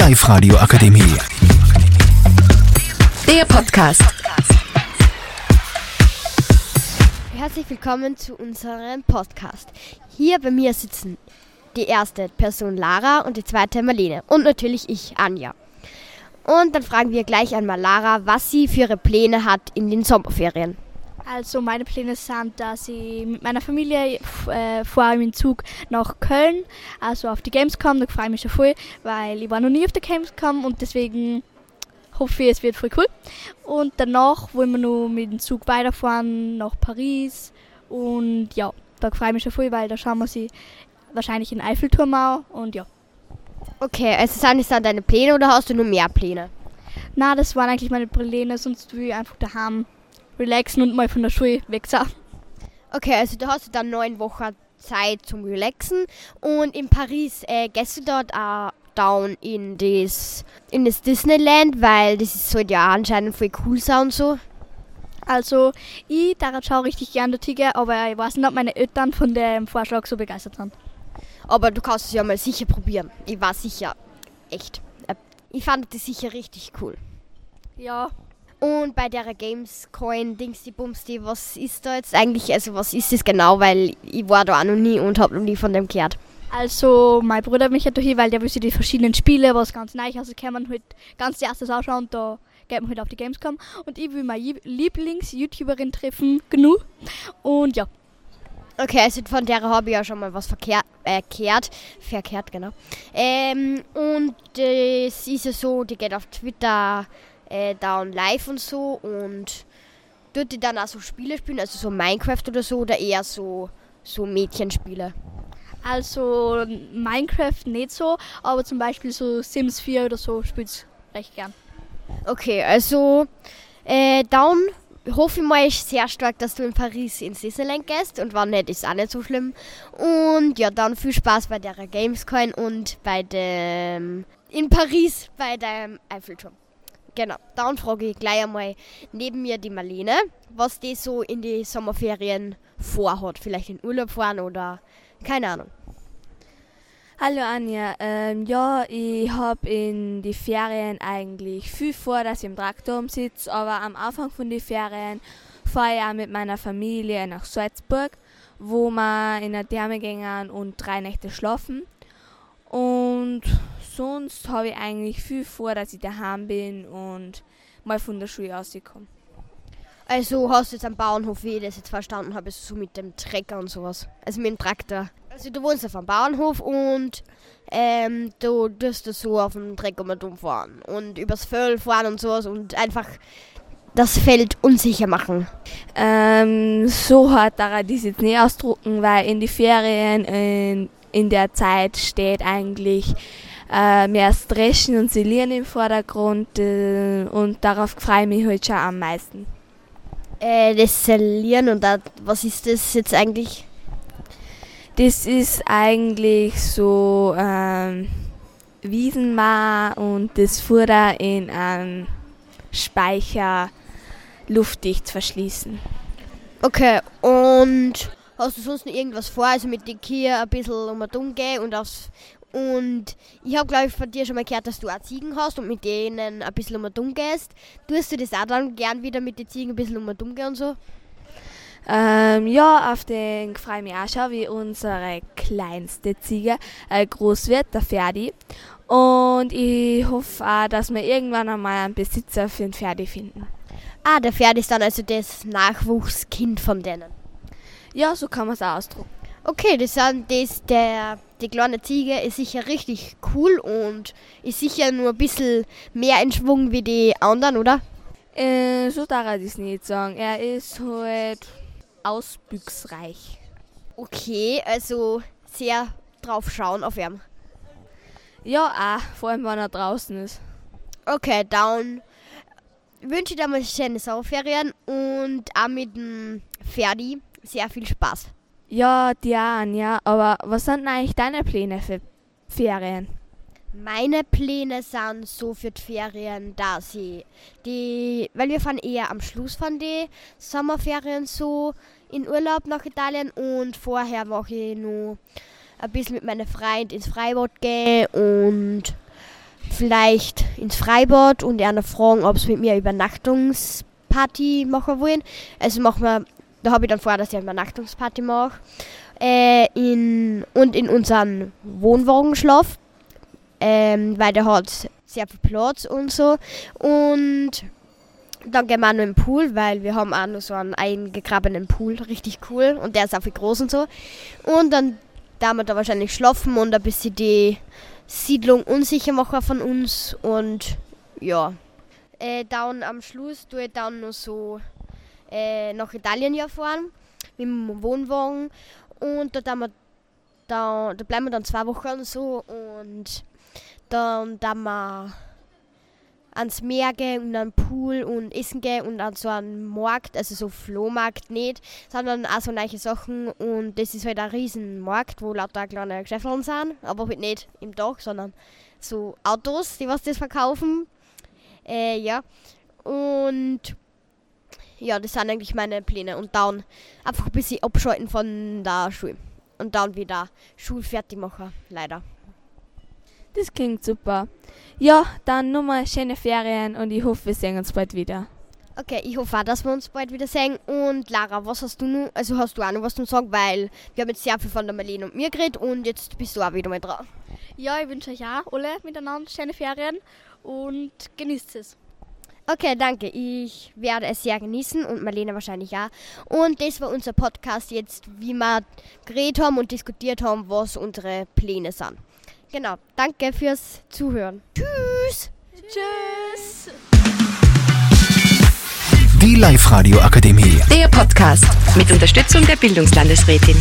Live-Radio Akademie. Der Podcast. Herzlich willkommen zu unserem Podcast. Hier bei mir sitzen die erste Person Lara und die zweite Marlene und natürlich ich, Anja. Und dann fragen wir gleich einmal Lara, was sie für ihre Pläne hat in den Sommerferien. Also meine Pläne sind, dass ich mit meiner Familie äh, fahre im Zug nach Köln, also auf die Gamescom. Da freue ich mich schon voll, weil ich war noch nie auf der Gamescom und deswegen hoffe ich, es wird voll cool. Und danach wollen wir noch mit dem Zug weiterfahren nach Paris und ja, da freue ich mich schon voll, weil da schauen wir sie wahrscheinlich in Eiffelturm auch und ja. Okay, also sind das dann deine Pläne oder hast du nur mehr Pläne? Na, das waren eigentlich meine Pläne, sonst will ich einfach daheim relaxen und mal von der Schule weg sein. Okay, also du hast dann neun Wochen Zeit zum Relaxen und in Paris äh, gehst du dort auch down in das, in das Disneyland, weil das ist halt ja anscheinend voll cool sein und so. Also, ich daran schaue richtig gerne der Tiger, aber ich weiß nicht, ob meine Eltern von dem Vorschlag so begeistert sind. Aber du kannst es ja mal sicher probieren. Ich war sicher echt. Äh, ich fand das sicher richtig cool. Ja, Und bei der Gamescoin Dingsdi Bumsdi, was ist da jetzt eigentlich? Also was ist das genau? Weil ich war da auch noch nie und habe noch nie von dem gehört. Also, mein Bruder hat mich ja hier, weil der will die verschiedenen Spiele, was ganz neu rauskommen, halt ganz die erstes ausschauen und da geht man halt auf die Gamescom. Und ich will meine Lie- Lieblings-YouTuberin treffen, genug. Und ja, Okay, also von der habe ich ja schon mal was verkehrt, äh, gehört. Verkehrt, genau. Ähm, und das ist ja so, die geht auf Twitter äh, down live und so und tut die dann auch so Spiele spielen, also so Minecraft oder so oder eher so, so Mädchenspiele. also Minecraft nicht so, aber zum Beispiel so Sims 4 oder so spielt's recht gern. Okay, also äh, dann hoffe ich mal sehr stark, dass du in Paris ins Disneyland gehst und wenn nicht, ist auch nicht so schlimm. Und ja, dann viel Spaß bei der Gamescoin und bei dem in Paris bei dem Eiffelturm. Genau, dann frage ich gleich einmal neben mir die Marlene, was die so in die Sommerferien vorhat. Vielleicht in Urlaub fahren oder keine Ahnung. Hallo Anja, ähm, ja, ich habe in die Ferien eigentlich viel vor, dass ich im Traktor sitze, aber am Anfang von den Ferien fahre ich auch mit meiner Familie nach Salzburg, wo wir in der Therme gehen und drei Nächte schlafen. Und sonst habe ich eigentlich viel vor, dass ich daheim bin und mal von der Schule rauskomme. Also hast du jetzt am Bauernhof, wie ich das jetzt verstanden habe, so mit dem Trecker und sowas. Also mit dem Traktor. Also du wohnst auf einem Bauernhof und ähm, du tust da so auf dem Trecker mal dumm fahren und übers Feld fahren und sowas und einfach das Feld unsicher machen. Ähm, so hart daran ich jetzt nicht ausdrucken, weil in die Ferien in, in der Zeit steht eigentlich äh, mehr das Dreschen und Silieren im Vordergrund äh, und darauf freue ich mich halt schon am meisten. Äh, das Salieren und da, was ist das jetzt eigentlich? Das ist eigentlich so ähm, Wiesenmar und das Futter in einem Speicher luftdicht verschließen. Okay, und hast du sonst noch irgendwas vor? Also mit den Kia ein bisschen um und um gehen und aufs und ich habe, glaube ich, von dir schon mal gehört, dass du auch Ziegen hast und mit denen ein bisschen um um gehst. Tust du das auch dann gern wieder mit den Ziegen ein bisschen um und um gehen und so? Ähm, ja, auf den freue ich mich auch schon, wie unsere kleinste Ziege äh, groß wird, der Ferdi. Und ich hoffe auch, dass wir irgendwann einmal einen Besitzer für den Ferdi finden. Ah, der Pferd ist dann also das Nachwuchskind von denen. Ja, so kann man es auch ausdrucken. Okay, das sind das, der, die kleine Ziege ist sicher richtig cool und ist sicher nur ein bisschen mehr in Schwung wie die anderen, oder? Äh, so darf ich es nicht sagen. Er ist halt ausbüchsreich. Okay, also sehr drauf schauen auf ihn. Ja, auch, vor allem wenn er draußen ist. Okay, dann wünsche ich dir mal schöne Sommerferien und auch mit dem Ferdi sehr viel Spaß. Ja, auch, Anja. Aber was sind eigentlich deine Pläne für Ferien? Meine Pläne sind so für die Ferien, dass ich die, weil wir fahren eher am Schluss von den Sommerferien so in Urlaub nach Italien und vorher mache ich nur ein bisschen mit meinen Freunden ins Freibad gehen und vielleicht ins Freibad und einer fragen, ob sie mit mir Übernachtungsparty machen wollen. Also machen wir, da habe ich dann vor, dass ich eine Übernachtungsparty mache. Äh, in, und in unserem Wohnwagen schlaf, ähm, weil der hat sehr viel Platz und so. Und dann gehen wir auch noch im Pool, weil wir haben auch noch so einen eingegrabenen Pool, richtig cool. Und der ist auch viel groß und so. Und dann da wir da wahrscheinlich schlafen und ein bisschen die Siedlung unsicher machen von uns. Und ja, äh, dann am Schluss tue ich dann noch so äh, nach Italien ja fahren mit dem Wohnwagen. Und da, wir, da, da bleiben wir dann zwei Wochen so und dann da wir ans Meer gehen und an den Pool und essen gehen und an so einen Markt, also so Flohmarkt nicht, sondern auch so neue Sachen und das ist halt ein riesen Markt, wo lauter kleine Geschäfte sind, aber halt nicht im Dach, sondern so Autos, die was das verkaufen. Äh, ja. Und ja, das sind eigentlich meine Pläne und dann einfach ein bisschen abschalten von der Schule und dann wieder Schule fertig machen, leider. Das klingt super. Ja, dann nochmal schöne Ferien und ich hoffe, wir sehen uns bald wieder. Okay, ich hoffe auch, dass wir uns bald wieder sehen. Und Lara, was hast du nun? Also hast du auch noch was zu sagen, weil wir haben jetzt sehr viel von der Marlene und mir geredet und jetzt bist du auch wieder mal dran. Ja, ich wünsche euch auch alle miteinander schöne Ferien und genießt es. Okay, danke. Ich werde es sehr genießen und Marlene wahrscheinlich auch. Und das war unser Podcast jetzt, wie wir geredet haben und diskutiert haben, was unsere Pläne sind. Genau. Danke fürs Zuhören. Tschüss. Tschüss. Die Live-Radio Akademie. Der Podcast mit Unterstützung der Bildungslandesrätin.